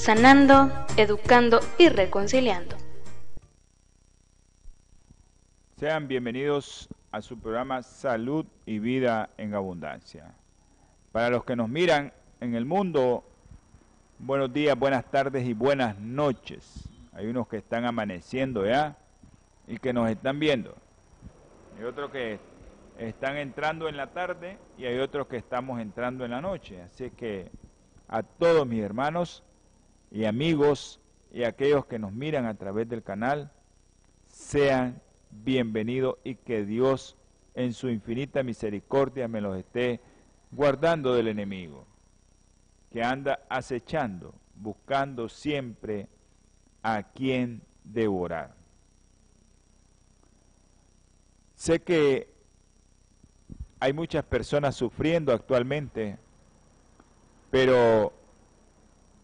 sanando, educando y reconciliando. Sean bienvenidos a su programa Salud y Vida en Abundancia. Para los que nos miran en el mundo, buenos días, buenas tardes y buenas noches. Hay unos que están amaneciendo ya y que nos están viendo. Hay otros que están entrando en la tarde y hay otros que estamos entrando en la noche. Así que a todos mis hermanos, y amigos y aquellos que nos miran a través del canal, sean bienvenidos y que Dios en su infinita misericordia me los esté guardando del enemigo, que anda acechando, buscando siempre a quien devorar. Sé que hay muchas personas sufriendo actualmente, pero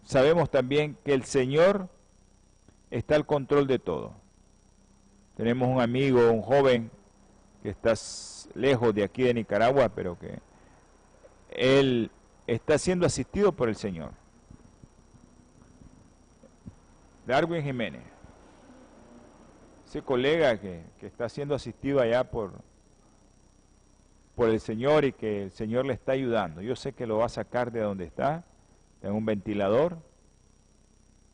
sabemos también que el Señor está al control de todo. Tenemos un amigo, un joven que está lejos de aquí de Nicaragua, pero que él está siendo asistido por el Señor. Darwin Jiménez, ese colega que, que está siendo asistido allá por, por el Señor y que el Señor le está ayudando. Yo sé que lo va a sacar de donde está en un ventilador,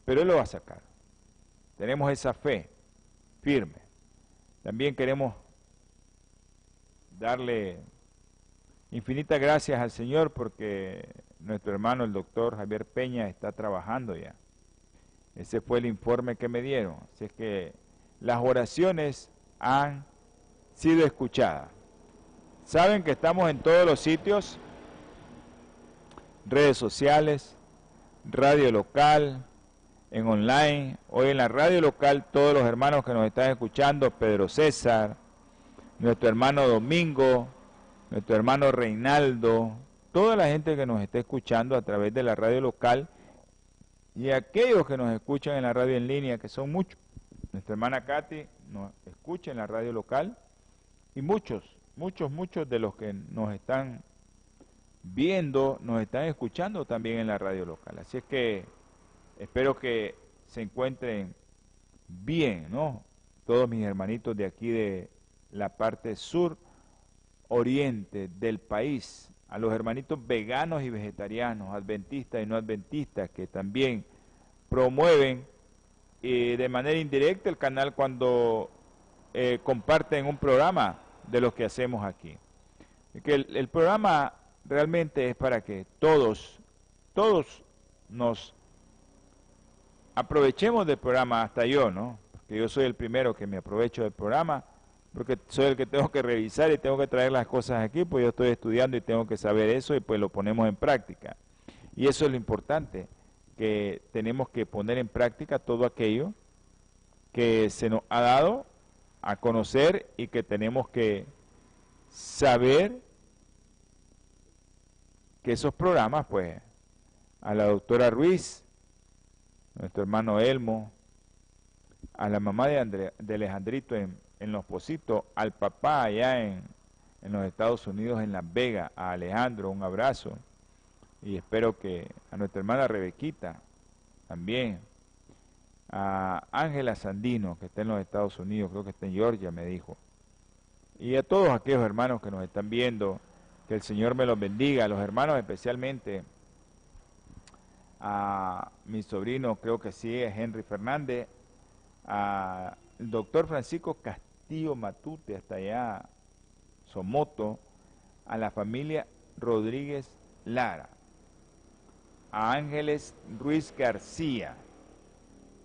pero Él lo va a sacar. Tenemos esa fe firme. También queremos darle infinitas gracias al Señor porque nuestro hermano el doctor Javier Peña está trabajando ya. Ese fue el informe que me dieron. Así es que las oraciones han sido escuchadas. Saben que estamos en todos los sitios redes sociales, radio local, en online. Hoy en la radio local todos los hermanos que nos están escuchando, Pedro César, nuestro hermano Domingo, nuestro hermano Reinaldo, toda la gente que nos está escuchando a través de la radio local y aquellos que nos escuchan en la radio en línea, que son muchos. Nuestra hermana Katy nos escucha en la radio local y muchos, muchos, muchos de los que nos están viendo, nos están escuchando también en la radio local. Así es que espero que se encuentren bien, ¿no? Todos mis hermanitos de aquí de la parte sur oriente del país, a los hermanitos veganos y vegetarianos, adventistas y no adventistas, que también promueven eh, de manera indirecta el canal cuando eh, comparten un programa de los que hacemos aquí. Que el programa realmente es para que todos, todos nos aprovechemos del programa, hasta yo, ¿no? Porque yo soy el primero que me aprovecho del programa, porque soy el que tengo que revisar y tengo que traer las cosas aquí, pues yo estoy estudiando y tengo que saber eso y pues lo ponemos en práctica. Y eso es lo importante, que tenemos que poner en práctica todo aquello que se nos ha dado a conocer y que tenemos que saber que esos programas, pues, a la doctora Ruiz, nuestro hermano Elmo, a la mamá de, de Alejandrito en, Los Positos, al papá allá en, en los Estados Unidos, en Las Vegas, a Alejandro, un abrazo. Y espero que a nuestra hermana Rebequita también, a Ángela Sandino, que está en los Estados Unidos, creo que está en Georgia, me dijo. Y a todos aquellos hermanos que nos están viendo que el Señor me los bendiga, a los hermanos especialmente, a mi sobrino, creo que sí, es Henry Fernández, al doctor Francisco Castillo Matute, hasta allá, Somoto, a la familia Rodríguez Lara, a Ángeles Ruiz García,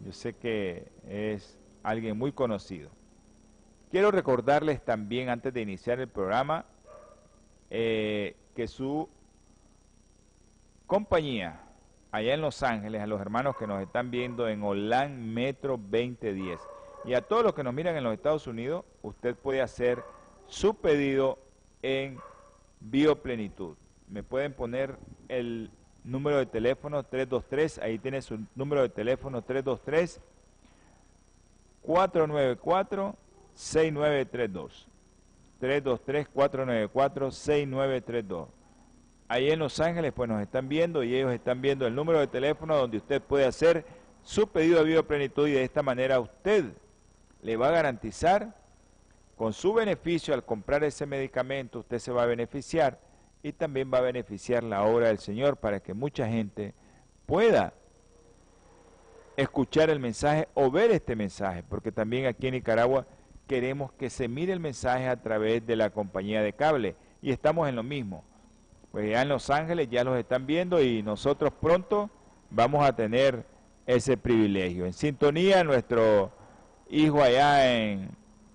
yo sé que es alguien muy conocido. Quiero recordarles también, antes de iniciar el programa, eh, que su compañía, allá en Los Ángeles, a los hermanos que nos están viendo en Olan Metro 2010. Y a todos los que nos miran en los Estados Unidos, usted puede hacer su pedido en Bioplenitud. Me pueden poner el número de teléfono 323, ahí tiene su número de teléfono 323 494 6932. 323 494 6932 ahí en Los Ángeles pues nos están viendo y ellos están viendo el número de teléfono donde usted puede hacer su pedido de bioplenitud y de esta manera usted le va a garantizar con su beneficio al comprar ese medicamento, usted se va a beneficiar y también va a beneficiar la obra del Señor para que mucha gente pueda escuchar el mensaje o ver este mensaje, porque también aquí en Nicaragua queremos que se mire el mensaje a través de la compañía de cable y estamos en lo mismo pues ya en Los Ángeles ya los están viendo y nosotros pronto vamos a tener ese privilegio. En sintonía nuestro hijo allá en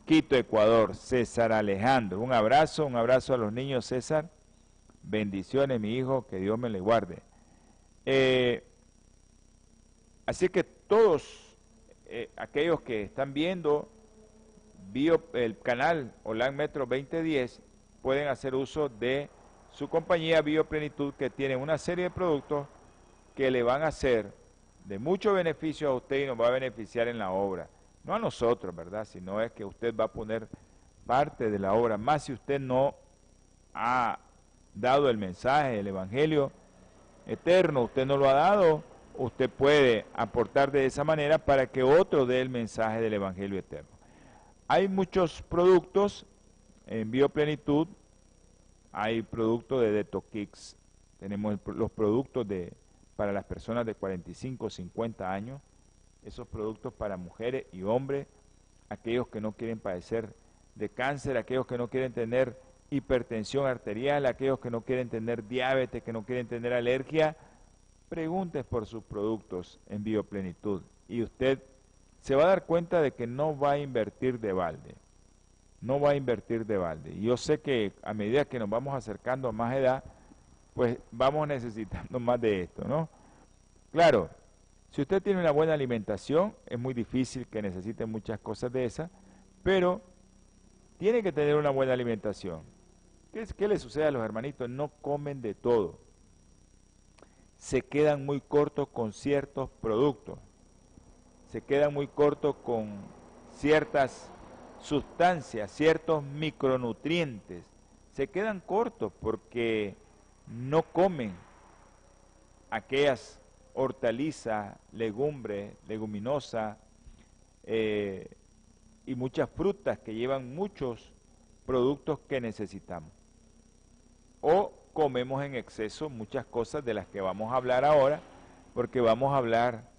Quito, Ecuador, César Alejandro. Un abrazo, un abrazo a los niños, César. Bendiciones, mi hijo, que Dios me le guarde. Eh, así que todos eh, aquellos que están viendo el canal Holan Metro 2010 pueden hacer uso de su compañía Bioplenitud que tiene una serie de productos que le van a hacer de mucho beneficio a usted y nos va a beneficiar en la obra. No a nosotros, ¿verdad? Sino es que usted va a poner parte de la obra, más si usted no ha dado el mensaje, el Evangelio eterno, usted no lo ha dado, usted puede aportar de esa manera para que otro dé el mensaje del Evangelio eterno. Hay muchos productos en Bioplenitud. Hay productos de Detox. Tenemos los productos de para las personas de 45 o 50 años, esos productos para mujeres y hombres, aquellos que no quieren padecer de cáncer, aquellos que no quieren tener hipertensión arterial, aquellos que no quieren tener diabetes, que no quieren tener alergia, pregunte por sus productos en Bioplenitud. Y usted se va a dar cuenta de que no va a invertir de balde no va a invertir de balde. Yo sé que a medida que nos vamos acercando a más edad, pues vamos necesitando más de esto, ¿no? Claro, si usted tiene una buena alimentación, es muy difícil que necesite muchas cosas de esas, pero tiene que tener una buena alimentación. ¿Qué, ¿Qué le sucede a los hermanitos? No comen de todo. Se quedan muy cortos con ciertos productos. Se quedan muy cortos con ciertas sustancias, ciertos micronutrientes, se quedan cortos porque no comen aquellas hortalizas, legumbres, leguminosas eh, y muchas frutas que llevan muchos productos que necesitamos. O comemos en exceso muchas cosas de las que vamos a hablar ahora, porque vamos a hablar,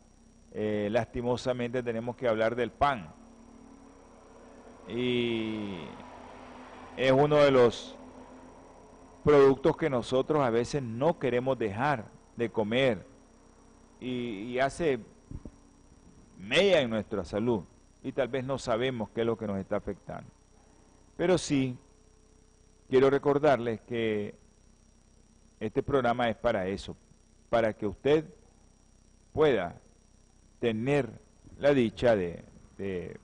eh, lastimosamente tenemos que hablar del pan y es uno de los productos que nosotros a veces no queremos dejar de comer y, hace mella en nuestra salud y tal vez no sabemos qué es lo que nos está afectando. Pero sí, quiero recordarles que este programa es para eso, para que usted pueda tener la dicha de, de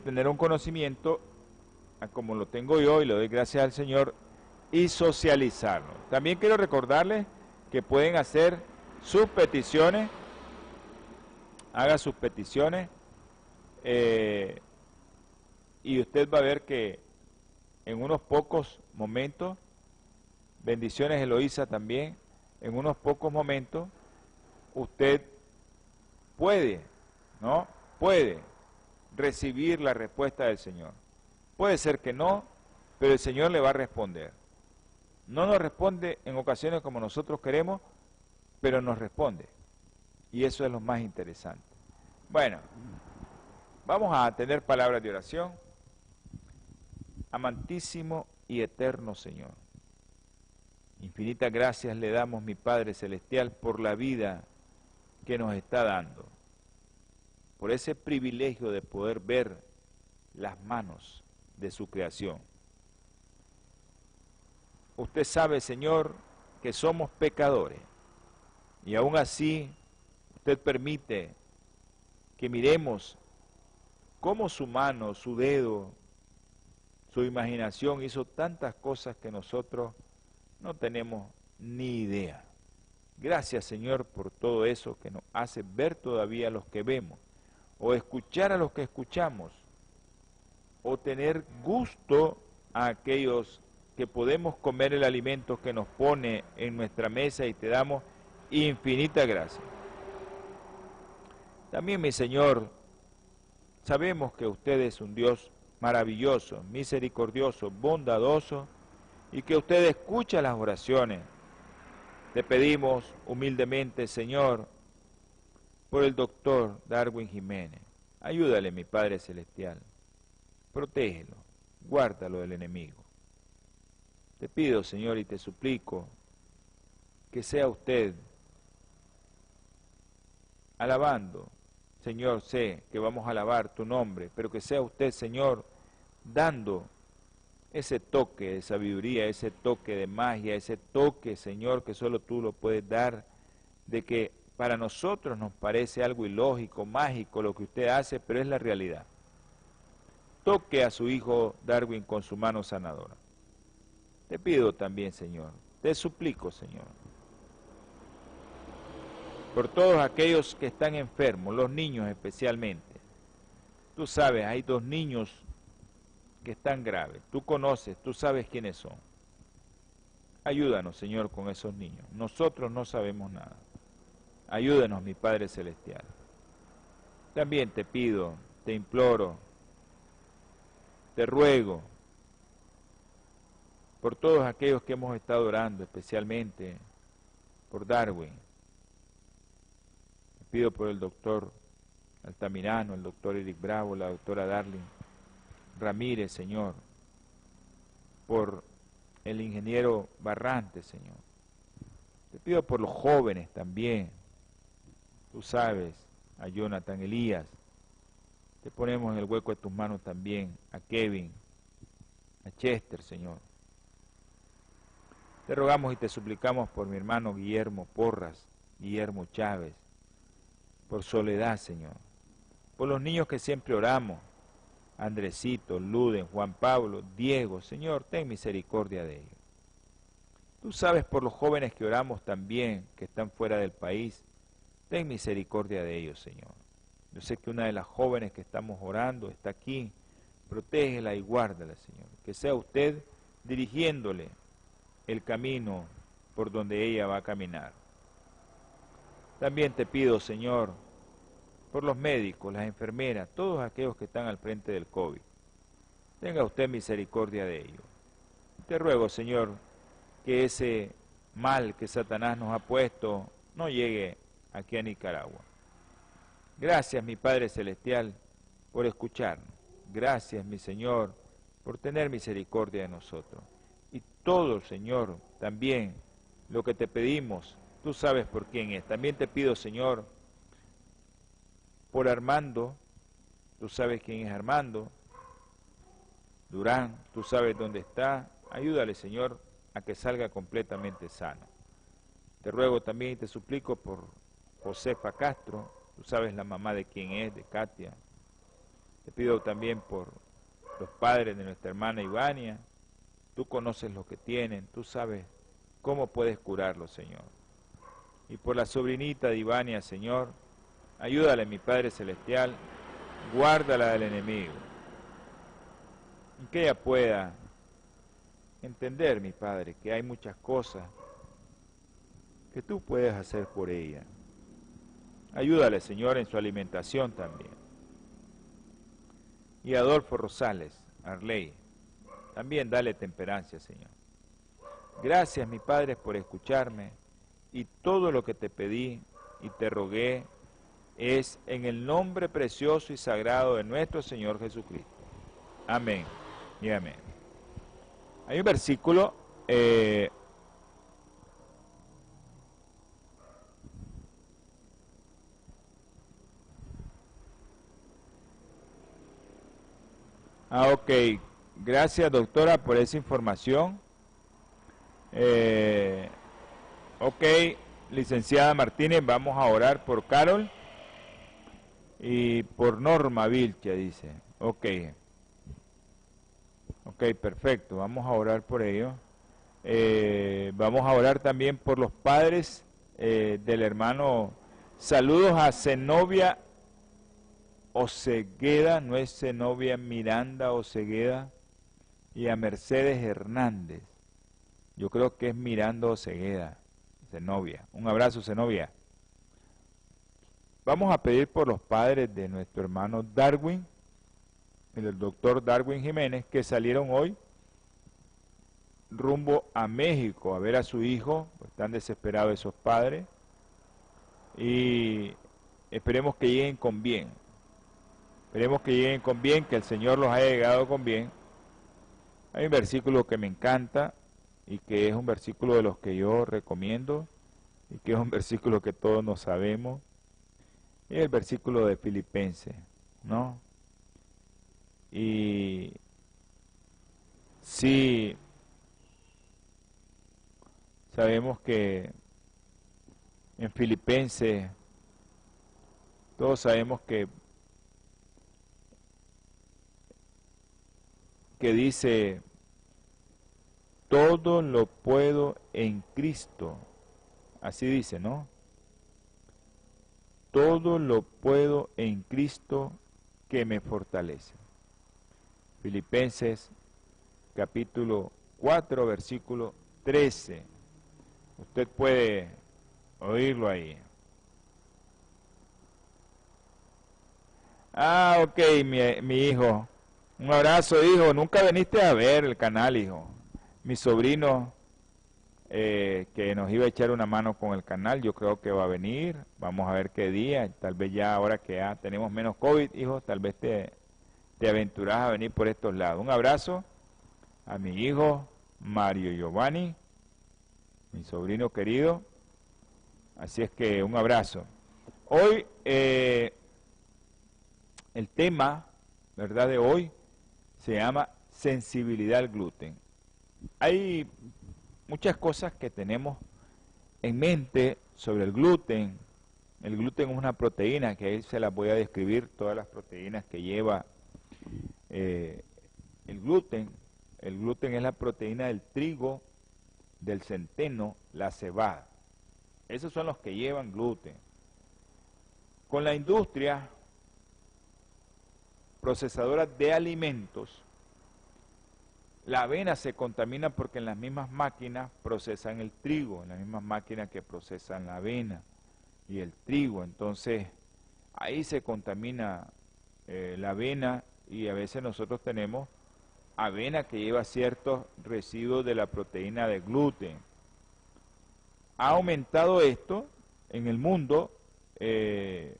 tener un conocimiento como lo tengo yo y le doy gracias al Señor y socializarlo. También quiero recordarles que pueden hacer sus peticiones, haga sus peticiones eh, y usted va a ver que en unos pocos momentos, bendiciones Eloísa también, en unos pocos momentos usted puede, ¿no? Puede recibir la respuesta del Señor. Puede ser que no, pero el Señor le va a responder. No nos responde en ocasiones como nosotros queremos, pero nos responde. Y eso es lo más interesante. Bueno, vamos a tener palabras de oración. Amantísimo y eterno Señor. Infinitas gracias le damos, mi Padre Celestial, por la vida que nos está dando por ese privilegio de poder ver las manos de su creación. usted sabe, Señor, que somos pecadores. Y aún así, usted permite que miremos cómo su mano, su dedo, su imaginación hizo tantas cosas que nosotros no tenemos ni idea. Gracias Señor por todo eso que nos hace ver todavía a los que vemos, o escuchar a los que escuchamos, o tener gusto a aquellos que podemos comer el alimento que nos pone en nuestra mesa y te damos infinita gracia. También mi Señor, sabemos que usted es un Dios maravilloso, misericordioso, bondadoso y que usted escucha las oraciones le pedimos humildemente, Señor, por el doctor Darwin Jiménez. Ayúdale, mi Padre Celestial. Protégelo, guárdalo del enemigo. Te pido, Señor, y te suplico que sea usted alabando. Señor, sé que vamos a alabar tu nombre, pero que sea usted, Señor, dando ese toque de sabiduría, ese toque de magia, ese toque, Señor, que solo tú lo puedes dar, de que para nosotros nos parece algo ilógico, mágico lo que usted hace, pero es la realidad. Toque a su hijo Darwin con su mano sanadora. Te pido también, Señor, te suplico, Señor, por todos aquellos que están enfermos, los niños especialmente. Tú sabes, hay dos niños que están graves. Tú conoces, tú sabes quiénes son. Ayúdanos, Señor, con esos niños. Nosotros no sabemos nada. Ayúdanos, mi Padre Celestial. También te pido, te imploro, te ruego por todos aquellos que hemos estado orando, especialmente por Darwin. Pido por el doctor Altamirano, el doctor Eric Bravo, la doctora Darling Ramírez, Señor, por el ingeniero Barrante, Señor. Te pido por los jóvenes también. Tú sabes, a Jonathan Elías. Te ponemos en el hueco de tus manos también a Kevin, a Chester, Señor. Te rogamos y te suplicamos por mi hermano Guillermo Porras, Guillermo Chávez, por Soledad, Señor, por los niños que siempre oramos, Andresito, Luden, Juan Pablo, Diego, Señor, ten misericordia de ellos. Tú sabes por los jóvenes que oramos también, que están fuera del país, ten misericordia de ellos, Señor. Yo sé que una de las jóvenes que estamos orando está aquí, protégela y guárdala, Señor. Que sea usted dirigiéndole el camino por donde ella va a caminar. También te pido, Señor, por los médicos, las enfermeras, todos aquellos que están al frente del COVID. Tenga usted misericordia de ellos. Te ruego, Señor, que ese mal que Satanás nos ha puesto no llegue aquí a Nicaragua. Gracias, mi Padre Celestial, por escucharnos. Gracias, mi Señor, por tener misericordia de nosotros. Y todo, Señor, también lo que te pedimos, tú sabes por quién es. También te pido, Señor, por Armando, tú sabes quién es Armando, Durán, tú sabes dónde está, ayúdale Señor a que salga completamente sano. Te ruego también y te suplico por Josefa Castro, tú sabes la mamá de quién es, de Katia. Te pido también por los padres de nuestra hermana Ivania, tú conoces lo que tienen, tú sabes cómo puedes curarlo, Señor. Y por la sobrinita de Ivania, Señor, Ayúdale, mi Padre Celestial, guárdala del enemigo. Y que ella pueda entender, mi Padre, que hay muchas cosas que tú puedes hacer por ella. Ayúdale, Señor, en su alimentación también. Y Adolfo Rosales, Arley, también dale temperancia, Señor. Gracias, mi Padre, por escucharme y todo lo que te pedí y te rogué es en el nombre precioso y sagrado de nuestro Señor Jesucristo. Amén y amén. Hay un versículo eh, Ah, ok. Gracias, doctora, por esa información. Eh, ok, licenciada Martínez, vamos a orar por Carol y por Norma Vilcha, dice. Ok. Ok, perfecto, vamos a orar por ello. Eh, vamos a orar también por los padres eh, del hermano. Saludos a Zenobia Osegueda, no es Zenobia Miranda Osegueda, y a Mercedes Hernández. Yo creo que es Miranda Osegueda, Zenobia. Un abrazo, Zenobia. Vamos a pedir por los padres de nuestro hermano Darwin, el doctor Darwin Jiménez, que salieron hoy rumbo a México a ver a su hijo, están desesperados esos padres, y esperemos que lleguen con bien. Esperemos que lleguen con bien, que el Señor los haya llegado con bien. Hay un versículo que me encanta y que es un versículo de los que yo recomiendo y que es un versículo que todos nos sabemos. Es el versículo de Filipenses, ¿no? Y si Sabemos que en Filipenses, todos sabemos que, que dice, todo lo puedo en Cristo. Así dice, ¿no? Todo lo puedo en Cristo que me fortalece. Filipenses capítulo 4, versículo 13. Usted puede oírlo ahí. Ah, ok, mi, mi, hijo. Un abrazo, hijo. Nunca viniste a ver el canal, hijo. Mi sobrino, eh, que nos iba a echar una mano con el canal, yo creo que va a venir. Vamos a ver qué día. Tal vez ya ahora que ya tenemos menos COVID, hijo, tal vez te, te aventuras a venir por estos lados. Un abrazo a mi hijo Mario Giovanni mi sobrino querido. Así es que un abrazo. Hoy eh, el tema, ¿verdad? De hoy se llama sensibilidad al gluten. Hay muchas cosas que tenemos en mente sobre el gluten. El gluten es una proteína que ahí se las voy a describir, todas las proteínas que lleva eh, el gluten. El gluten es la proteína del trigo del centeno, la cebada. Esos son los que llevan gluten. Con la industria procesadora de alimentos, la avena se contamina porque en las mismas máquinas procesan el trigo, en las mismas máquinas que procesan la avena y el trigo. Entonces, ahí se contamina eh, la avena y a veces nosotros tenemos avena que lleva ciertos residuos de la proteína de gluten. Ha aumentado esto en el mundo eh,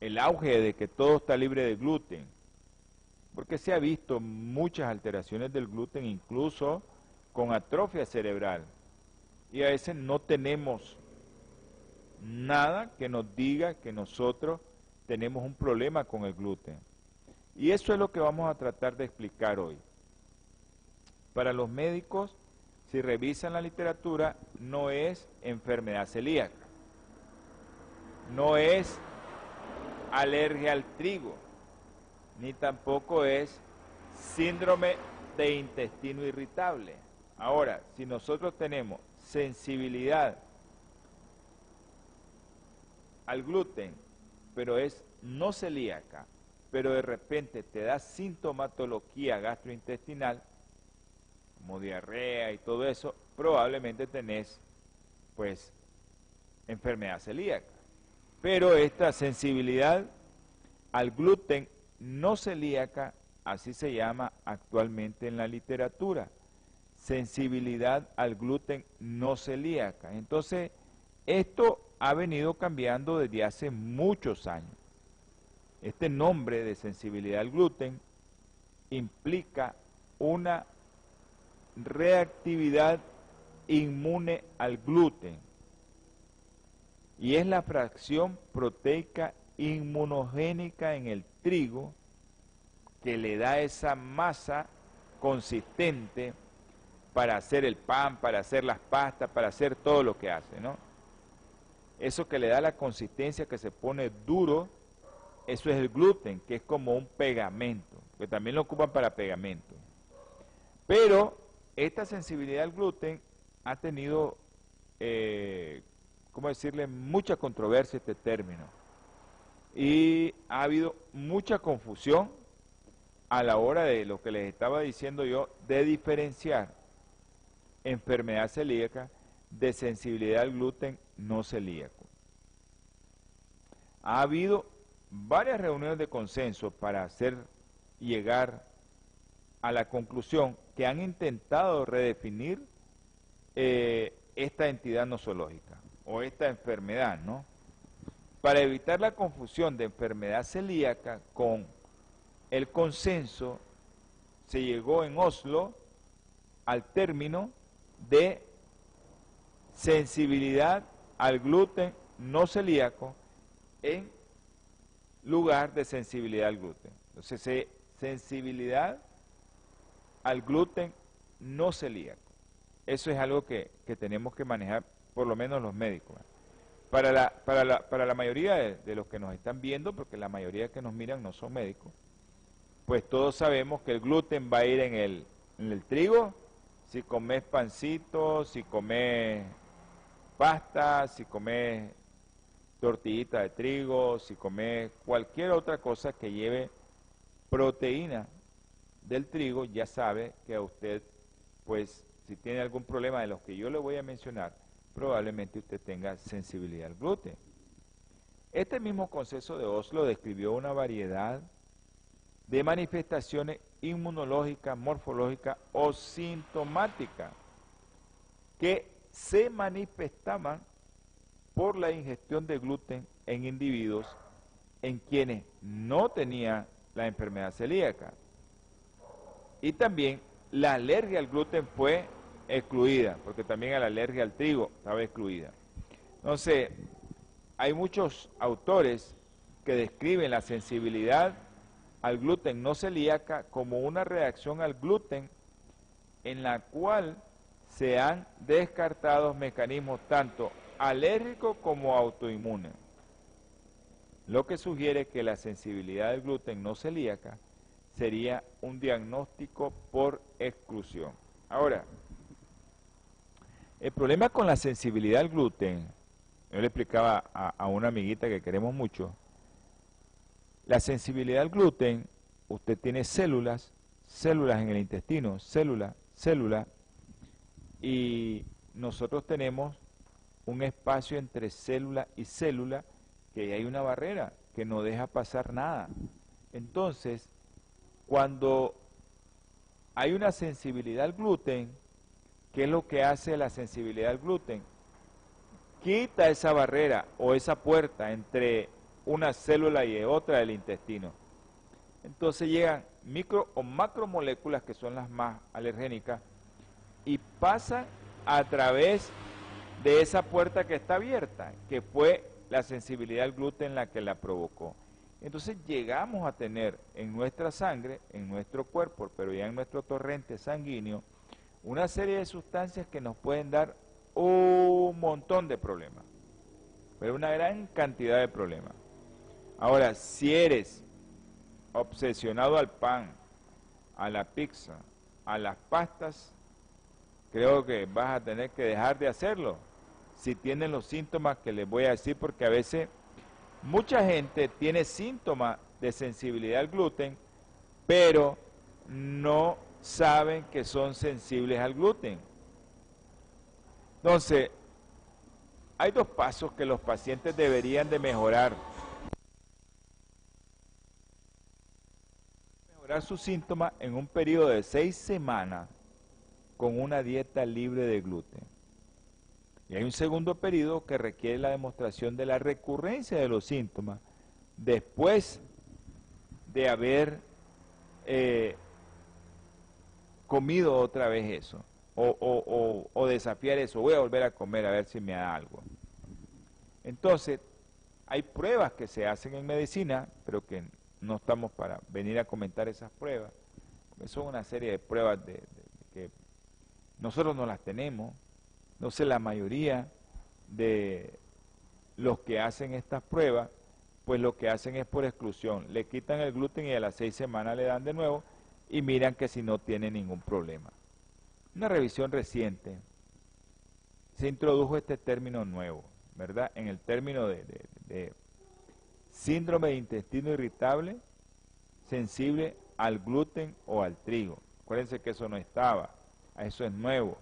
el auge de que todo está libre de gluten, porque se ha visto muchas alteraciones del gluten, incluso con atrofia cerebral. Y a veces no tenemos nada que nos diga que nosotros tenemos un problema con el gluten. Y eso es lo que vamos a tratar de explicar hoy. Para los médicos, si revisan la literatura, no es enfermedad celíaca, no es alergia al trigo, ni tampoco es síndrome de intestino irritable. Ahora, si nosotros tenemos sensibilidad al gluten, pero es no celíaca, pero de repente te da sintomatología gastrointestinal, como diarrea y todo eso, probablemente tenés pues enfermedad celíaca. Pero esta sensibilidad al gluten no celíaca, así se llama actualmente en la literatura, sensibilidad al gluten no celíaca. Entonces, esto ha venido cambiando desde hace muchos años. Este nombre de sensibilidad al gluten implica una reactividad inmune al gluten y es la fracción proteica inmunogénica en el trigo que le da esa masa consistente para hacer el pan, para hacer las pastas, para hacer todo lo que hace, ¿no? Eso que le da la consistencia que se pone duro, eso es el gluten, que es como un pegamento, que también lo ocupan para pegamento. Pero esta sensibilidad al gluten ha tenido, eh, ¿cómo decirle?, mucha controversia este término. Y ha habido mucha confusión a la hora de lo que les estaba diciendo yo, de diferenciar enfermedad celíaca de sensibilidad al gluten no celíaco. Ha habido varias reuniones de consenso para hacer llegar a la conclusión que han intentado redefinir eh, esta entidad nosológica o esta enfermedad, ¿no? Para evitar la confusión de enfermedad celíaca con el consenso, se llegó en Oslo al término de sensibilidad al gluten no celíaco en lugar de sensibilidad al gluten. Entonces, sensibilidad al gluten no celíaco. Eso es algo que, tenemos que manejar, por lo menos los médicos. Para la, para la, para la mayoría de, los que nos están viendo, porque la mayoría que nos miran no son médicos, pues todos sabemos que el gluten va a ir en el, en el trigo, si comes pancito, si comes pasta, si comes tortillita de trigo, si comes cualquier otra cosa que lleve proteína del trigo, ya sabe que a usted, pues, si tiene algún problema de los que yo le voy a mencionar, probablemente usted tenga sensibilidad al gluten. Este mismo consenso de Oslo describió una variedad de manifestaciones inmunológicas, morfológicas o sintomáticas que se manifestaban por la ingestión de gluten en individuos en quienes no tenían la enfermedad celíaca. Y también la alergia al gluten fue excluida, porque también la alergia al trigo estaba excluida. Entonces, hay muchos autores que describen la sensibilidad al gluten no celíaca como una reacción al gluten en la cual se han descartado mecanismos tanto alérgicos como autoinmunes, lo que sugiere que la sensibilidad al gluten no celíaca sería un diagnóstico por exclusión. Ahora, el problema con la sensibilidad al gluten, yo le explicaba a, una amiguita que queremos mucho, la sensibilidad al gluten, usted tiene células, células en el intestino, célula, célula, y nosotros tenemos un espacio entre célula y célula que hay una barrera que no deja pasar nada. Entonces, cuando hay una sensibilidad al gluten, ¿qué es lo que hace la sensibilidad al gluten? Quita esa barrera o esa puerta entre una célula y otra del intestino. Entonces llegan micro o macromoléculas que son las más alergénicas y pasan a través de esa puerta que está abierta, que fue la sensibilidad al gluten la que la provocó. Entonces llegamos a tener en nuestra sangre, en nuestro cuerpo, pero ya en nuestro torrente sanguíneo, una serie de sustancias que nos pueden dar un montón de problemas, pero una gran cantidad de problemas. Ahora, si eres obsesionado al pan, a la pizza, a las pastas, creo que vas a tener que dejar de hacerlo. Si tienes los síntomas que les voy a decir, porque a veces mucha gente tiene síntomas de sensibilidad al gluten, pero no saben que son sensibles al gluten. Entonces, hay dos pasos que los pacientes deberían de mejorar sus síntomas en un periodo de seis semanas con una dieta libre de gluten. Y hay un segundo periodo que requiere la demostración de la recurrencia de los síntomas después de haber eh, comido otra vez eso, o, o, desafiar eso, voy a volver a comer a ver si me da algo. Entonces, hay pruebas que se hacen en medicina, pero que no estamos para venir a comentar esas pruebas, son una serie de pruebas de, que nosotros no las tenemos. No sé, la mayoría de los que hacen estas pruebas, pues lo que hacen es por exclusión. Le quitan el gluten y a las seis semanas le dan de nuevo y miran que si no tiene ningún problema. Una revisión reciente se introdujo este término nuevo, ¿verdad? En el término de, síndrome de intestino irritable sensible al gluten o al trigo. Acuérdense que eso no estaba, eso es nuevo,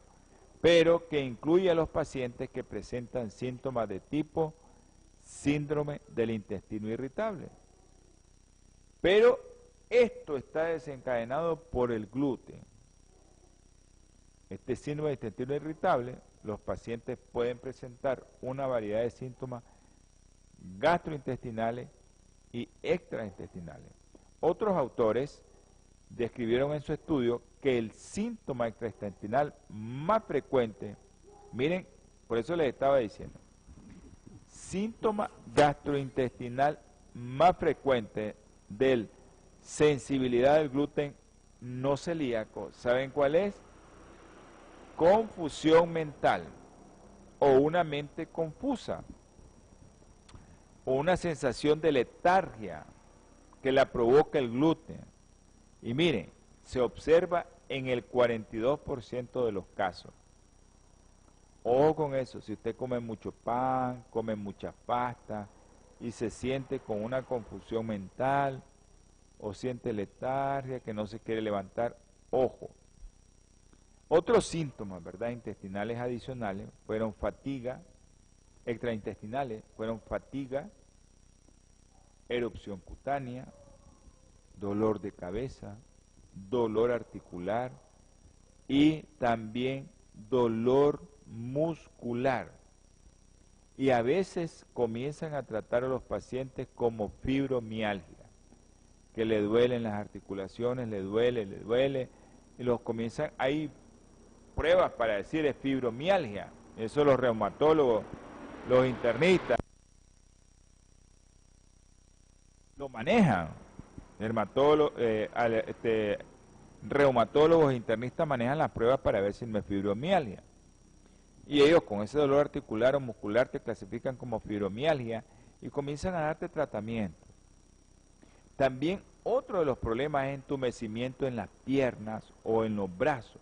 pero que incluye a los pacientes que presentan síntomas de tipo síndrome del intestino irritable. Pero esto está desencadenado por el gluten. Este síndrome intestino irritable, los pacientes pueden presentar una variedad de síntomas gastrointestinales y extraintestinales. Otros autores describieron en su estudio que el síntoma extraintestinal más frecuente, miren, por eso les estaba diciendo, síntoma gastrointestinal más frecuente del sensibilidad del gluten no celíaco, ¿saben cuál es? Confusión mental o una mente confusa o una sensación de letargia que la provoca el gluten. Y miren, se observa en el 42% de los casos. Ojo con eso, si usted come mucho pan, come mucha pasta y se siente con una confusión mental o siente letargia, que no se quiere levantar, ojo. Otros síntomas, ¿verdad? Intestinales adicionales fueron fatiga, extraintestinales fueron fatiga, erupción cutánea, dolor de cabeza, dolor articular y también dolor muscular. Y a veces comienzan a tratar a los pacientes como fibromialgia, que le duelen las articulaciones, le duele, le duele, y los comienzan, hay pruebas para decir es fibromialgia, eso los reumatólogos, los internistas, lo manejan. Eh, este, reumatólogos e internistas manejan las pruebas para ver si no es fibromialgia. Y ellos con ese dolor articular o muscular te clasifican como fibromialgia y comienzan a darte tratamiento. También otro de los problemas es entumecimiento en las piernas o en los brazos.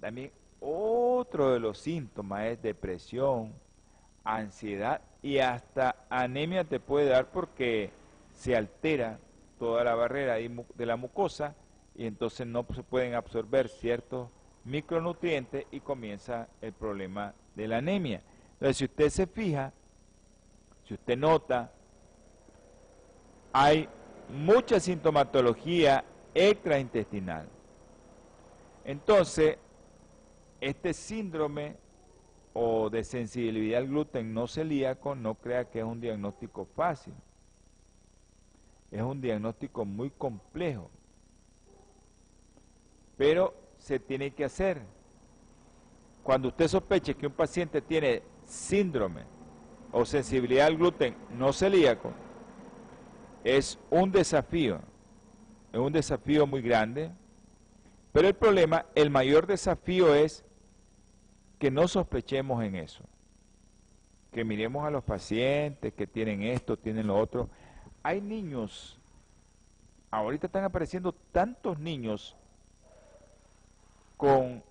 También otro de los síntomas es depresión, ansiedad y hasta anemia te puede dar porque se altera toda la barrera de la mucosa y entonces no se pueden absorber ciertos micronutrientes y comienza el problema de la anemia. Entonces, si usted se fija, si usted nota, hay mucha sintomatología extraintestinal. Entonces, este síndrome o de sensibilidad al gluten no celíaco no crea que es un diagnóstico fácil es un diagnóstico muy complejo, pero se tiene que hacer. Cuando usted sospeche que un paciente tiene síndrome o sensibilidad al gluten no celíaco, es un desafío, es un desafío muy grande, pero el problema, el mayor desafío es que no sospechemos en eso, que miremos a los pacientes que tienen esto, tienen lo otro, hay niños, ahorita están apareciendo tantos niños con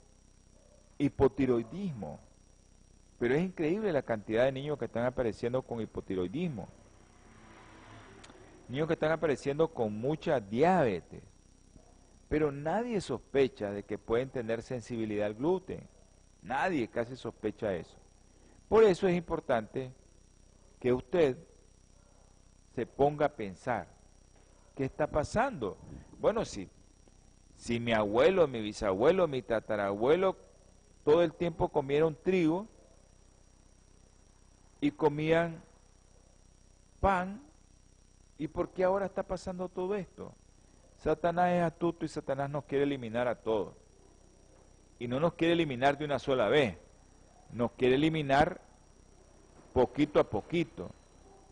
hipotiroidismo, pero es increíble la cantidad de niños que están apareciendo con hipotiroidismo. Niños que están apareciendo con mucha diabetes, pero nadie sospecha de que pueden tener sensibilidad al gluten. Nadie casi sospecha eso. Por eso es importante que usted se ponga a pensar, ¿qué está pasando? Bueno, si, si mi abuelo, mi bisabuelo, mi tatarabuelo todo el tiempo comieron trigo y comían pan, ¿y por qué ahora está pasando todo esto? Satanás es astuto y Satanás nos quiere eliminar a todos. Y no nos quiere eliminar de una sola vez, nos quiere eliminar poquito a poquito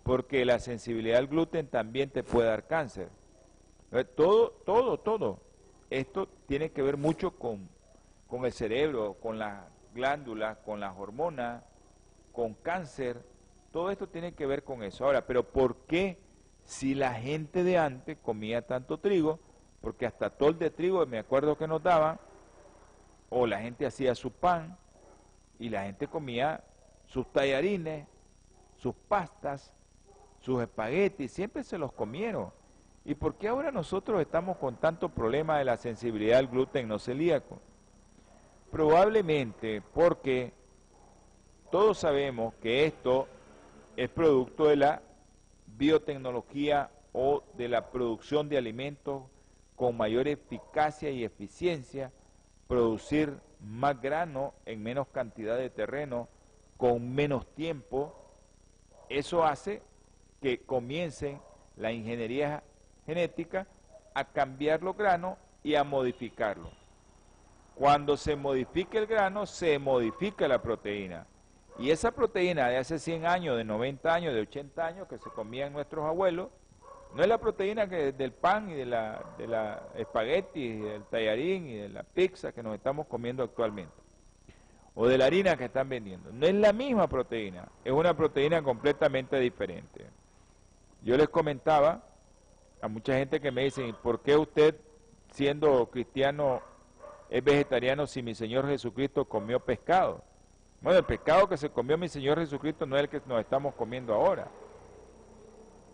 porque la sensibilidad al gluten también te puede dar cáncer. Todo, todo, todo. Esto tiene que ver mucho con, con el cerebro, con las glándulas, con las hormonas, con cáncer. Todo esto tiene que ver con eso. Ahora, pero ¿por qué si la gente de antes comía tanto trigo? Porque hasta tol de trigo, me acuerdo que nos daban, o la gente hacía su pan y la gente comía sus tallarines, sus pastas, sus espaguetis, siempre se los comieron. ¿Y por qué ahora nosotros estamos con tanto problema de la sensibilidad al gluten no celíaco? Probablemente porque todos sabemos que esto es producto de la biotecnología o de la producción de alimentos con mayor eficacia y eficiencia, producir más grano en menos cantidad de terreno, con menos tiempo, eso hace que comiencen la ingeniería genética a cambiar los granos y a modificarlo. Cuando se modifica el grano, se modifica la proteína. Y esa proteína de hace 100 años, de 90 años, de 80 años que se comían nuestros abuelos, no es la proteína que del pan y de la, de la espagueti, y del tallarín y de la pizza que nos estamos comiendo actualmente. O de la harina que están vendiendo. No es la misma proteína, es una proteína completamente diferente. Yo les comentaba a mucha gente que me dicen, ¿por qué usted siendo cristiano es vegetariano si mi Señor Jesucristo comió pescado? Bueno, el pescado que se comió mi Señor Jesucristo no es el que nos estamos comiendo ahora.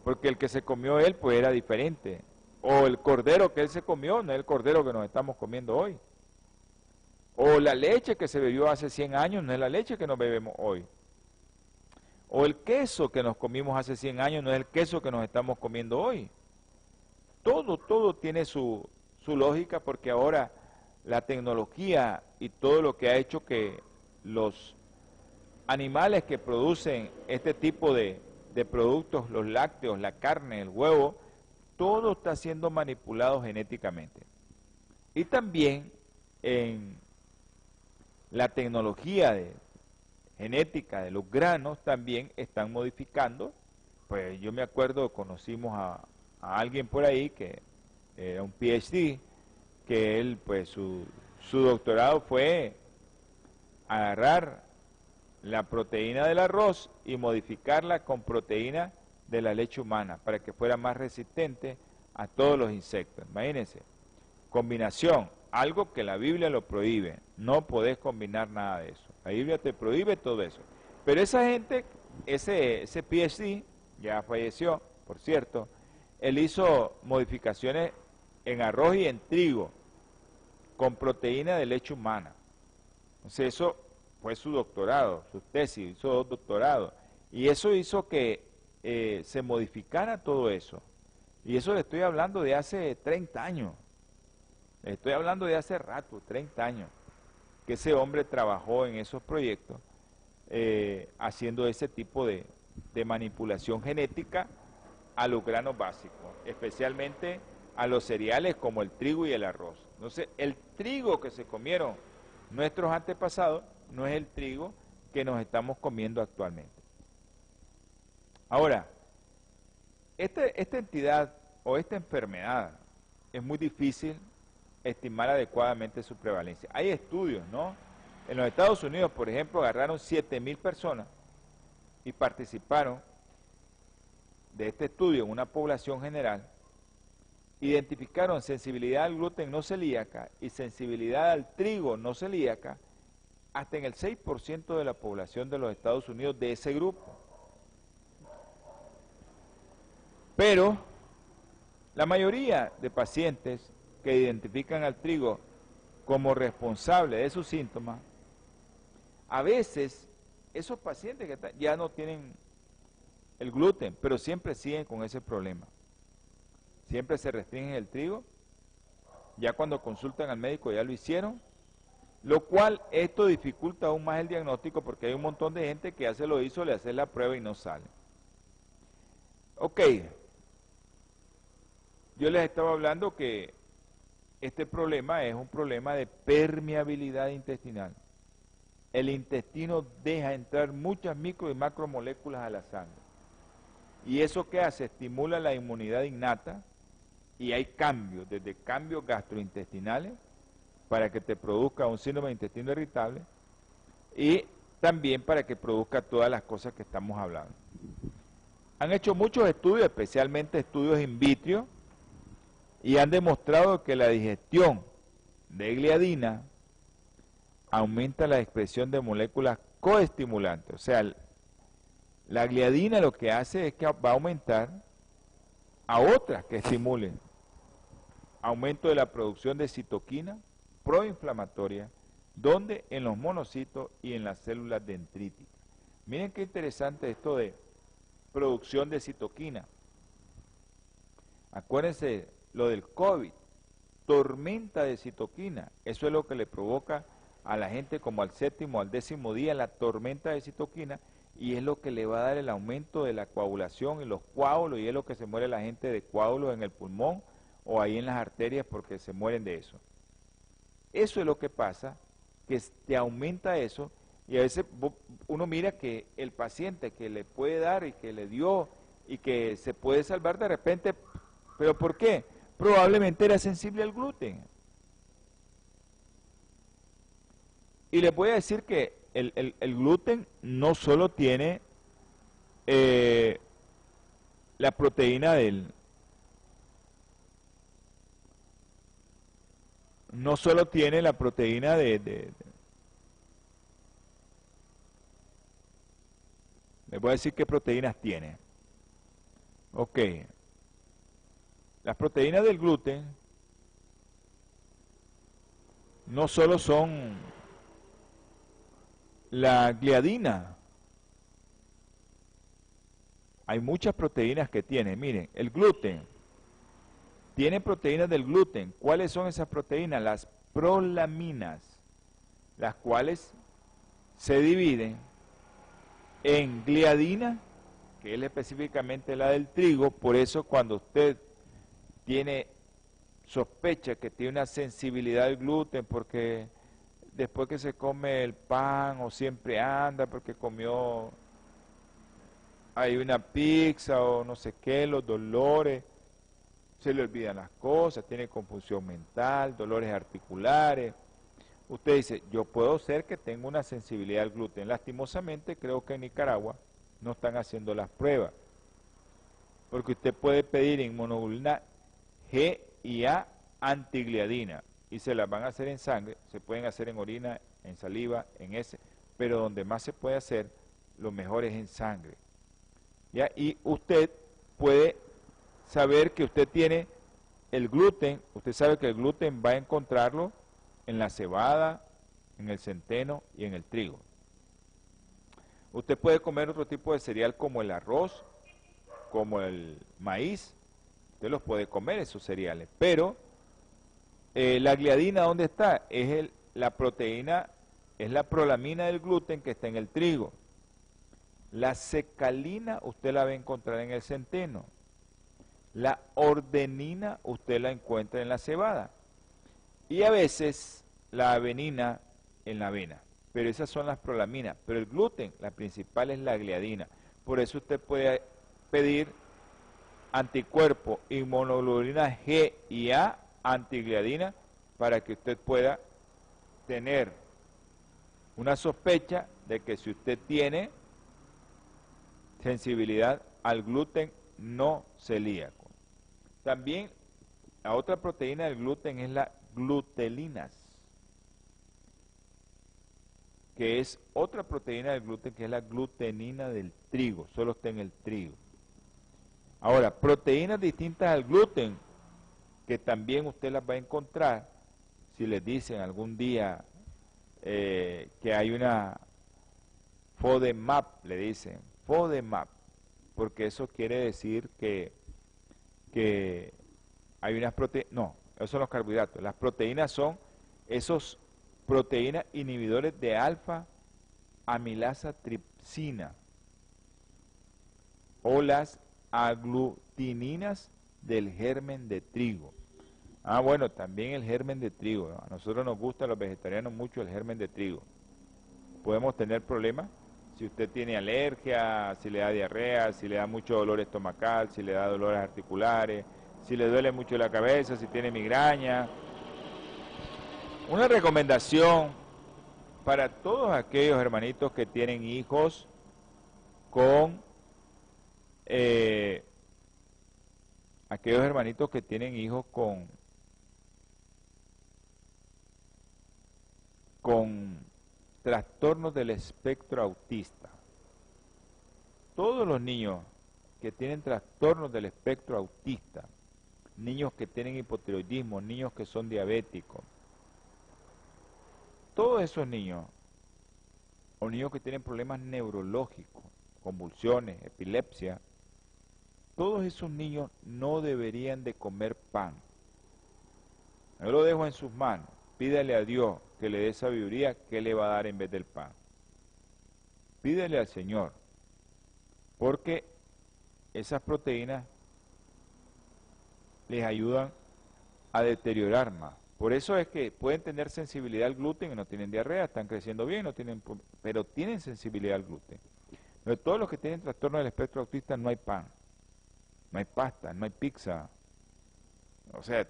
Porque el que se comió él pues era diferente. O el cordero que él se comió no es el cordero que nos estamos comiendo hoy. O la leche que se bebió hace 100 años no es la leche que nos bebemos hoy. O el queso que nos comimos hace 100 años no es el queso que nos estamos comiendo hoy todo, todo tiene su, lógica porque ahora la tecnología y todo lo que ha hecho que los animales que producen este tipo de, de, productos, los lácteos, la carne, el huevo, todo está siendo manipulado genéticamente. Y también en la tecnología genética de los granos también están modificando. Pues yo me acuerdo, conocimos a, a alguien por ahí que era un PhD, que él, pues su, su doctorado fue agarrar la proteína del arroz y modificarla con proteína de la leche humana para que fuera más resistente a todos los insectos. Imagínense, combinación, algo que la Biblia lo prohíbe, no podés combinar nada de eso. La Biblia te prohíbe todo eso. Pero esa gente, ese, ese PhD, ya falleció, por cierto, él hizo modificaciones en arroz y en trigo con proteína de leche humana. Entonces eso fue su doctorado, su tesis, hizo dos doctorados. Y eso hizo que eh, se modificara todo eso. Y eso le estoy hablando de hace 30 años. Le estoy hablando de hace rato, 30 años, que ese hombre trabajó en esos proyectos eh, haciendo ese tipo de manipulación genética a los granos básicos, especialmente a los cereales como el trigo y el arroz. Entonces, el trigo que se comieron nuestros antepasados no es el trigo que nos estamos comiendo actualmente. Ahora, este, esta entidad o esta enfermedad es muy difícil estimar adecuadamente su prevalencia. Hay estudios, ¿no? En los Estados Unidos, por ejemplo, agarraron 7.000 personas y participaron de este estudio en una población general, identificaron sensibilidad al gluten no celíaca y sensibilidad al trigo no celíaca hasta en el 6% de la población de los Estados Unidos de ese grupo. Pero la mayoría de pacientes que identifican al trigo como responsable de sus síntomas, a veces esos pacientes que ya no tienen el gluten, pero siempre siguen con ese problema. Siempre se restringen el trigo, ya cuando consultan al médico ya lo hicieron, lo cual esto dificulta aún más el diagnóstico porque hay un montón de gente que ya se lo hizo, le hace la prueba y no sale. Ok, yo les estaba hablando que este problema es un problema de permeabilidad intestinal. El intestino deja entrar muchas micro y macromoléculas a la sangre. ¿Y eso qué hace? Estimula la inmunidad innata y hay cambios, desde cambios gastrointestinales para que te produzca un síndrome de intestino irritable y también para que produzca todas las cosas que estamos hablando. Han hecho muchos estudios, especialmente estudios in vitro, y han demostrado que la digestión de gliadina aumenta la expresión de moléculas coestimulantes. O sea, la gliadina lo que hace es que va a aumentar a otras que estimulen. Aumento de la producción de citoquina proinflamatoria, donde en los monocitos y en las células dendríticas. Miren qué interesante esto de producción de citoquina. Acuérdense lo del COVID, tormenta de citoquina. Eso es lo que le provoca a la gente como al séptimo, al décimo día, la tormenta de citoquina y es lo que le va a dar el aumento de la coagulación y los coágulos y es lo que se muere la gente de coágulos en el pulmón o ahí en las arterias porque se mueren de eso. Eso es lo que pasa, que te aumenta eso y a veces uno mira que el paciente que le puede dar y que le dio y que se puede salvar de repente, ¿pero por qué? Probablemente era sensible al gluten. Y les voy a decir que el, gluten no solo tiene eh, la proteína del... No solo tiene la proteína de, de, Les voy a decir qué proteínas tiene. Ok. Las proteínas del gluten no solo son la gliadina. Hay muchas proteínas que tiene. Miren, el gluten. Tiene proteínas del gluten. ¿Cuáles son esas proteínas? Las prolaminas, las cuales se dividen en gliadina, que es específicamente la del trigo. Por eso cuando usted tiene sospecha que tiene una sensibilidad al gluten porque después que se come el pan o siempre anda porque comió hay una pizza o no sé qué, los dolores, se le olvidan las cosas, tiene confusión mental, dolores articulares. Usted dice, yo puedo ser que tenga una sensibilidad al gluten. Lastimosamente creo que en Nicaragua no están haciendo las pruebas. Porque usted puede pedir inmunoglobulina G y A antigliadina y se las van a hacer en sangre, se pueden hacer en orina, en saliva, en ese, pero donde más se puede hacer, lo mejor es en sangre. ¿Ya? Y usted puede saber que usted tiene el gluten, usted sabe que el gluten va a encontrarlo en la cebada, en el centeno y en el trigo. Usted puede comer otro tipo de cereal como el arroz, como el maíz, usted los puede comer esos cereales, pero eh, la gliadina, ¿dónde está? Es el, la proteína, es la prolamina del gluten que está en el trigo. La secalina usted la va a encontrar en el centeno. La ordenina usted la encuentra en la cebada. Y a veces la avenina en la avena. Pero esas son las prolaminas. Pero el gluten, la principal es la gliadina. Por eso usted puede pedir anticuerpo inmunoglobulina G y A antigliadina para que usted pueda tener una sospecha de que si usted tiene sensibilidad al gluten no celíaco. También la otra proteína del gluten es la glutelinas, que es otra proteína del gluten que es la glutenina del trigo, solo está en el trigo. Ahora, proteínas distintas al gluten que también usted las va a encontrar si les dicen algún día eh, que hay una FODMAP, le dicen FODMAP, porque eso quiere decir que, que hay unas proteínas, no, esos son los carbohidratos, las proteínas son esos proteínas inhibidores de alfa amilasa tripsina o las aglutininas del germen de trigo. Ah, bueno, también el germen de trigo. A nosotros nos gusta a los vegetarianos mucho el germen de trigo. Podemos tener problemas si usted tiene alergia, si le da diarrea, si le da mucho dolor estomacal, si le da dolores articulares, si le duele mucho la cabeza, si tiene migraña. Una recomendación para todos aquellos hermanitos que tienen hijos con eh, aquellos hermanitos que tienen hijos con con trastornos del espectro autista. Todos los niños que tienen trastornos del espectro autista, niños que tienen hipotiroidismo, niños que son diabéticos, todos esos niños, o niños que tienen problemas neurológicos, convulsiones, epilepsia, todos esos niños no deberían de comer pan. Yo lo dejo en sus manos. Pídale a Dios que le dé sabiduría, que le va a dar en vez del pan. Pídele al Señor, porque esas proteínas les ayudan a deteriorar más. Por eso es que pueden tener sensibilidad al gluten y no tienen diarrea, están creciendo bien, no tienen, pero tienen sensibilidad al gluten. De todos los que tienen trastorno del espectro autista no hay pan, no hay pasta, no hay pizza. O sea,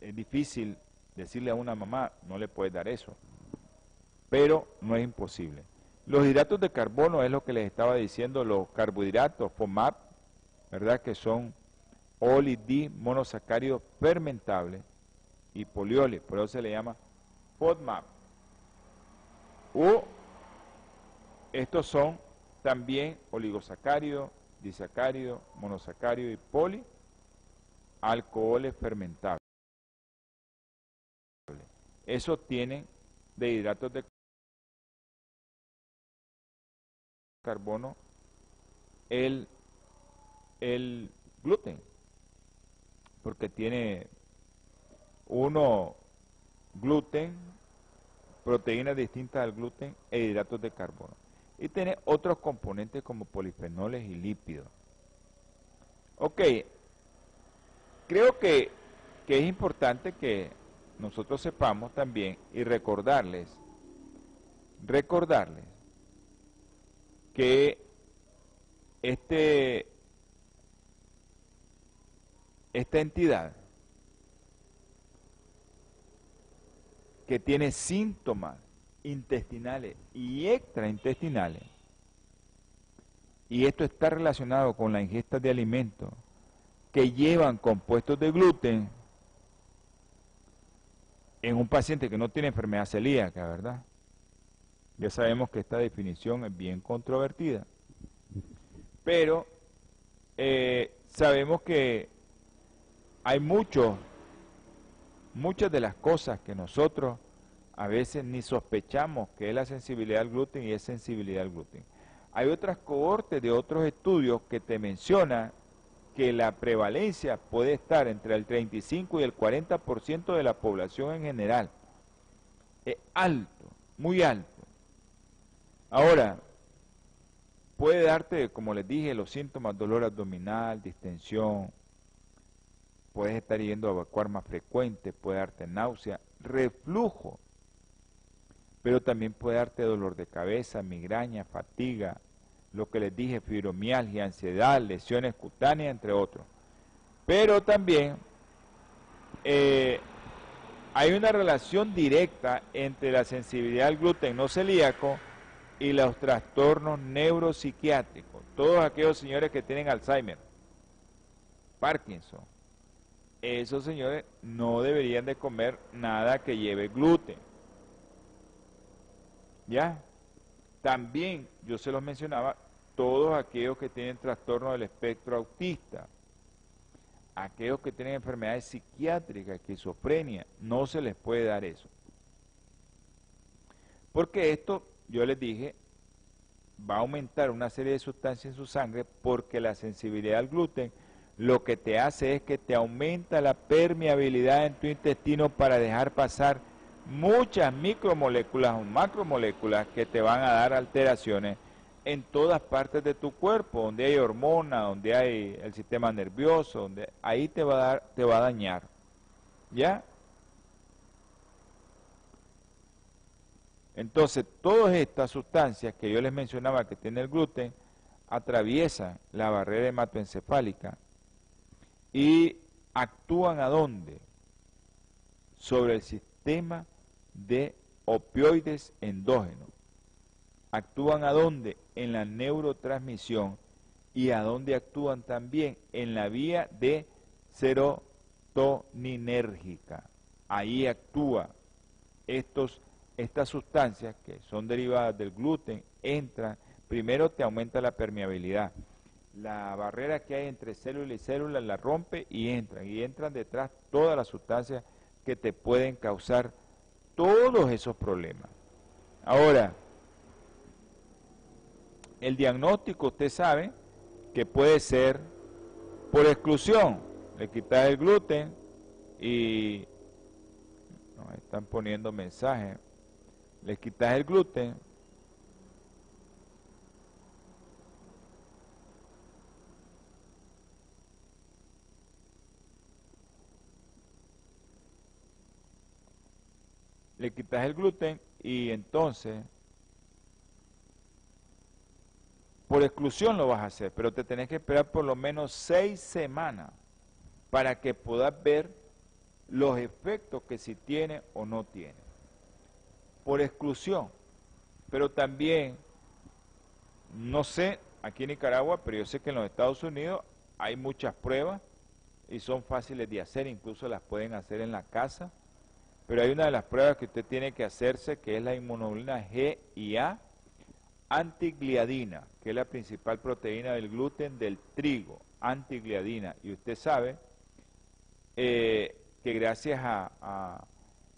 es difícil decirle a una mamá, no le puedes dar eso. Pero no es imposible. Los hidratos de carbono es lo que les estaba diciendo, los carbohidratos, FOMAP, ¿verdad? Que son oli D monosacáridos fermentables y polioles, por eso se le llama FODMAP. O estos son también oligosacáridos, disacáridos, monosacáridos y poli, alcoholes fermentables. Eso tiene de hidratos de carbono el, el gluten, porque tiene uno gluten, proteínas distintas al gluten e hidratos de carbono. Y tiene otros componentes como polifenoles y lípidos. Ok, creo que, que es importante que nosotros sepamos también y recordarles, recordarles que este, esta entidad que tiene síntomas intestinales y extraintestinales, y esto está relacionado con la ingesta de alimentos que llevan compuestos de gluten, en un paciente que no tiene enfermedad celíaca, ¿verdad? Ya sabemos que esta definición es bien controvertida, pero eh, sabemos que hay muchos, muchas de las cosas que nosotros a veces ni sospechamos que es la sensibilidad al gluten y es sensibilidad al gluten. Hay otras cohortes de otros estudios que te mencionan que la prevalencia puede estar entre el 35 y el 40% de la población en general. Es alto, muy alto. Ahora, puede darte, como les dije, los síntomas, dolor abdominal, distensión, puedes estar yendo a evacuar más frecuente, puede darte náusea, reflujo, pero también puede darte dolor de cabeza, migraña, fatiga, lo que les dije, fibromialgia, ansiedad, lesiones cutáneas, entre otros. Pero también eh, hay una relación directa entre la sensibilidad al gluten no celíaco y los trastornos neuropsiquiátricos. Todos aquellos señores que tienen Alzheimer, Parkinson, esos señores no deberían de comer nada que lleve gluten. ¿Ya? También, yo se los mencionaba, todos aquellos que tienen trastorno del espectro autista, aquellos que tienen enfermedades psiquiátricas, esquizofrenia, no se les puede dar eso. Porque esto, yo les dije, va a aumentar una serie de sustancias en su sangre porque la sensibilidad al gluten lo que te hace es que te aumenta la permeabilidad en tu intestino para dejar pasar muchas micromoléculas o macromoléculas que te van a dar alteraciones en todas partes de tu cuerpo, donde hay hormona, donde hay el sistema nervioso, donde ahí te va a dar, te va a dañar. ¿Ya? Entonces, todas estas sustancias que yo les mencionaba que tiene el gluten atraviesan la barrera hematoencefálica y actúan a dónde? Sobre el sistema de opioides endógenos. ¿Actúan a dónde? En la neurotransmisión y a dónde actúan también en la vía de serotoninérgica. Ahí actúa estos, estas sustancias que son derivadas del gluten, entran, primero te aumenta la permeabilidad. La barrera que hay entre célula y célula la rompe y entran, y entran detrás todas las sustancias que te pueden causar todos esos problemas. Ahora, el diagnóstico usted sabe que puede ser por exclusión. Le quitas el gluten y están poniendo mensajes. Le quitas el gluten. Le quitas el gluten y entonces Por exclusión lo vas a hacer, pero te tenés que esperar por lo menos seis semanas para que puedas ver los efectos que si tiene o no tiene. Por exclusión. Pero también, no sé, aquí en Nicaragua, pero yo sé que en los Estados Unidos hay muchas pruebas y son fáciles de hacer, incluso las pueden hacer en la casa. Pero hay una de las pruebas que usted tiene que hacerse, que es la inmunoglobulina G y A, antigliadina, que es la principal proteína del gluten del trigo, antigliadina. Y usted sabe eh, que gracias a,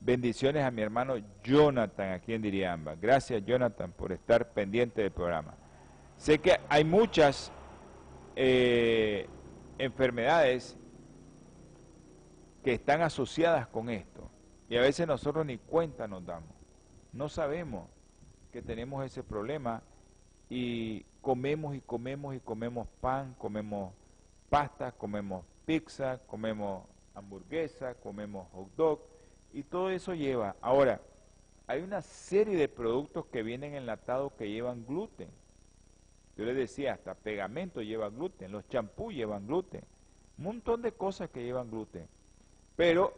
bendiciones a mi hermano Jonathan aquí en Diriamba. Gracias Jonathan por estar pendiente del programa. Sé que hay muchas eh, enfermedades que están asociadas con esto y a veces nosotros ni cuenta nos damos. No sabemos que tenemos ese problema y comemos y comemos y comemos pan, comemos pasta, comemos pizza, comemos hamburguesa, comemos hot dog y todo eso lleva. Ahora, hay una serie de productos que vienen enlatados que llevan gluten. Yo les decía, hasta pegamento lleva gluten, los champús llevan gluten, un montón de cosas que llevan gluten. Pero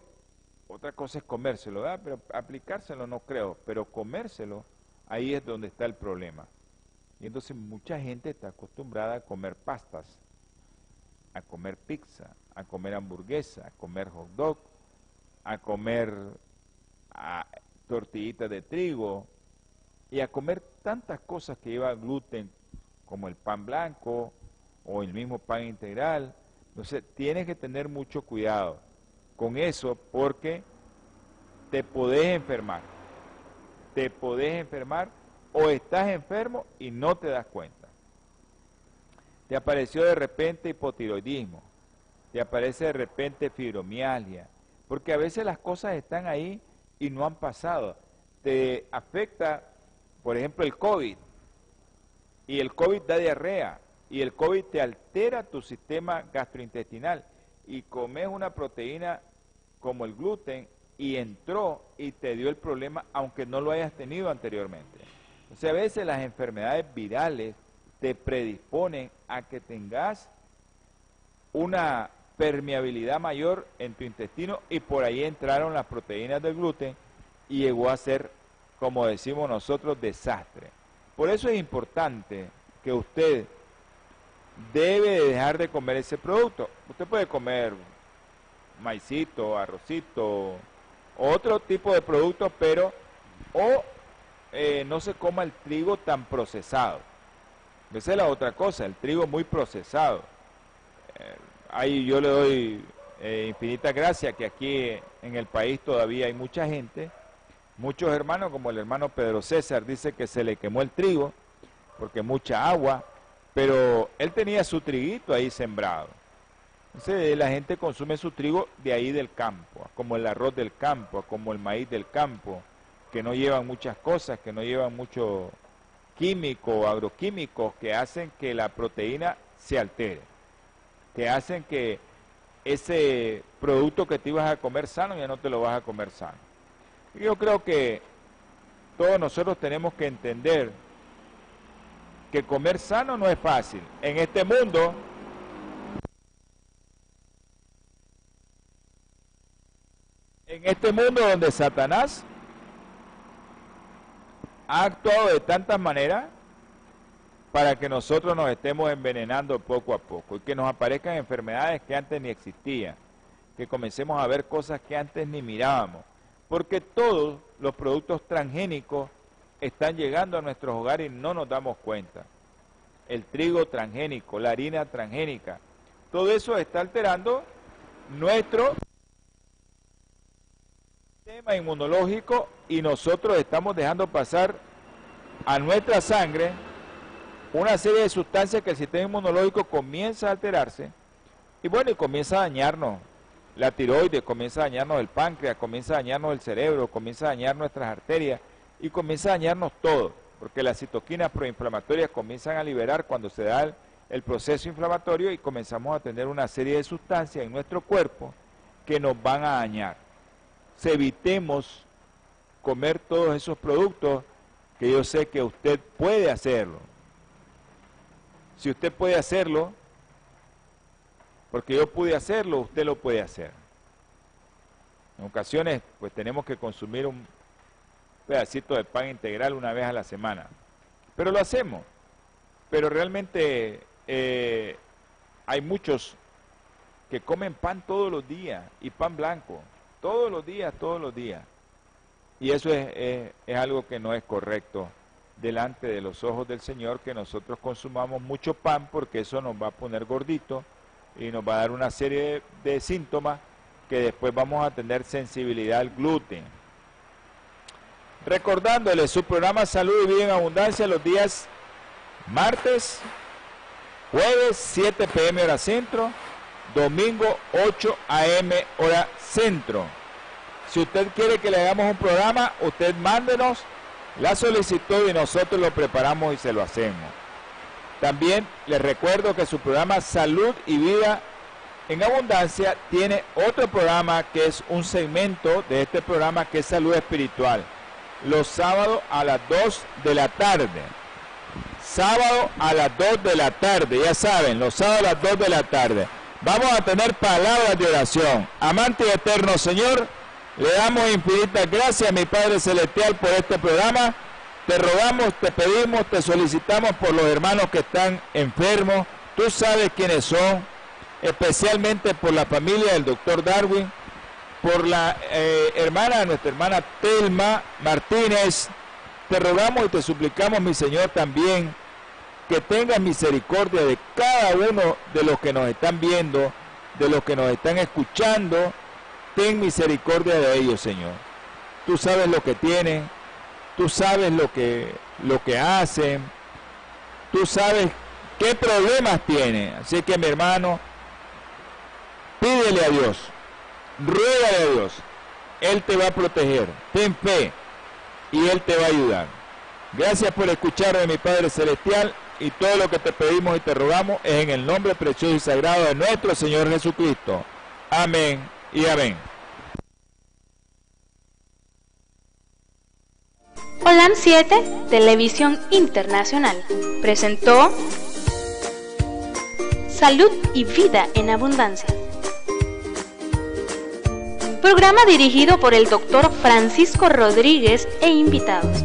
otra cosa es comérselo, ¿verdad? Pero aplicárselo no creo, pero comérselo Ahí es donde está el problema. Y entonces mucha gente está acostumbrada a comer pastas, a comer pizza, a comer hamburguesa, a comer hot dog, a comer tortillitas de trigo y a comer tantas cosas que lleva gluten como el pan blanco o el mismo pan integral. Entonces tienes que tener mucho cuidado con eso porque te podés enfermar te podés enfermar o estás enfermo y no te das cuenta. Te apareció de repente hipotiroidismo, te aparece de repente fibromialgia, porque a veces las cosas están ahí y no han pasado. Te afecta, por ejemplo, el COVID, y el COVID da diarrea, y el COVID te altera tu sistema gastrointestinal, y comes una proteína como el gluten y entró y te dio el problema aunque no lo hayas tenido anteriormente. O sea, a veces las enfermedades virales te predisponen a que tengas una permeabilidad mayor en tu intestino y por ahí entraron las proteínas del gluten y llegó a ser, como decimos nosotros, desastre. Por eso es importante que usted debe dejar de comer ese producto. Usted puede comer maicito, arrocito, otro tipo de producto, pero o eh, no se coma el trigo tan procesado. Esa es la otra cosa, el trigo muy procesado. Eh, ahí yo le doy eh, infinita gracia que aquí en el país todavía hay mucha gente, muchos hermanos, como el hermano Pedro César, dice que se le quemó el trigo porque mucha agua, pero él tenía su triguito ahí sembrado. Entonces la gente consume su trigo de ahí del campo, como el arroz del campo, como el maíz del campo, que no llevan muchas cosas, que no llevan mucho químico agroquímicos que hacen que la proteína se altere, que hacen que ese producto que te ibas a comer sano ya no te lo vas a comer sano. Yo creo que todos nosotros tenemos que entender que comer sano no es fácil. En este mundo En este mundo donde Satanás ha actuado de tantas maneras para que nosotros nos estemos envenenando poco a poco y que nos aparezcan enfermedades que antes ni existían, que comencemos a ver cosas que antes ni mirábamos, porque todos los productos transgénicos están llegando a nuestros hogares y no nos damos cuenta. El trigo transgénico, la harina transgénica, todo eso está alterando nuestro inmunológico y nosotros estamos dejando pasar a nuestra sangre una serie de sustancias que el sistema inmunológico comienza a alterarse y bueno, y comienza a dañarnos la tiroides, comienza a dañarnos el páncreas, comienza a dañarnos el cerebro, comienza a dañar nuestras arterias y comienza a dañarnos todo, porque las citoquinas proinflamatorias comienzan a liberar cuando se da el, proceso inflamatorio y comenzamos a tener una serie de sustancias en nuestro cuerpo que nos van a dañar. Evitemos comer todos esos productos que yo sé que usted puede hacerlo. Si usted puede hacerlo, porque yo pude hacerlo, usted lo puede hacer. En ocasiones, pues tenemos que consumir un pedacito de pan integral una vez a la semana. Pero lo hacemos. Pero realmente eh, hay muchos que comen pan todos los días y pan blanco, todos los días, todos los días. Y eso es, algo que no es correcto delante de los ojos del Señor, que nosotros consumamos mucho pan porque eso nos va a poner gordito y nos va a dar una serie de, síntomas que después vamos a tener sensibilidad al gluten. Recordándole su programa Salud y Vida en Abundancia los días martes, jueves 7 pm hora centro, domingo 8 am hora centro. Si usted quiere que le hagamos un programa, usted mándenos la solicitud y nosotros lo preparamos y se lo hacemos. También les recuerdo que su programa Salud y Vida en Abundancia tiene otro programa que es un segmento de este programa que es Salud Espiritual. Los sábados a las 2 de la tarde. Sábado a las 2 de la tarde, ya saben, los sábados a las 2 de la tarde. Vamos a tener palabras de oración. Amante y eterno Señor, le damos infinitas gracias mi Padre Celestial por este programa te rogamos, te pedimos, te solicitamos por los hermanos que están enfermos. Tú sabes quiénes son, especialmente por la familia del doctor Darwin, por la eh, hermana, nuestra hermana Telma Martínez. Te rogamos y te suplicamos, mi Señor, también que tengas misericordia de cada uno de los que nos están viendo, de los que nos están escuchando. Ten misericordia de ellos, Señor. Tú sabes lo que tienen, tú sabes lo que, lo que hacen, tú sabes qué problemas tiene. Así que mi hermano, pídele a Dios, ruega a Dios, Él te va a proteger, ten fe y Él te va a ayudar. Gracias por escucharme, mi Padre Celestial, y todo lo que te pedimos y te rogamos es en el nombre precioso y sagrado de nuestro Señor Jesucristo. Amén y amén. Holam 7, Televisión Internacional, presentó Salud y Vida en Abundancia. Programa dirigido por el doctor Francisco Rodríguez e invitados.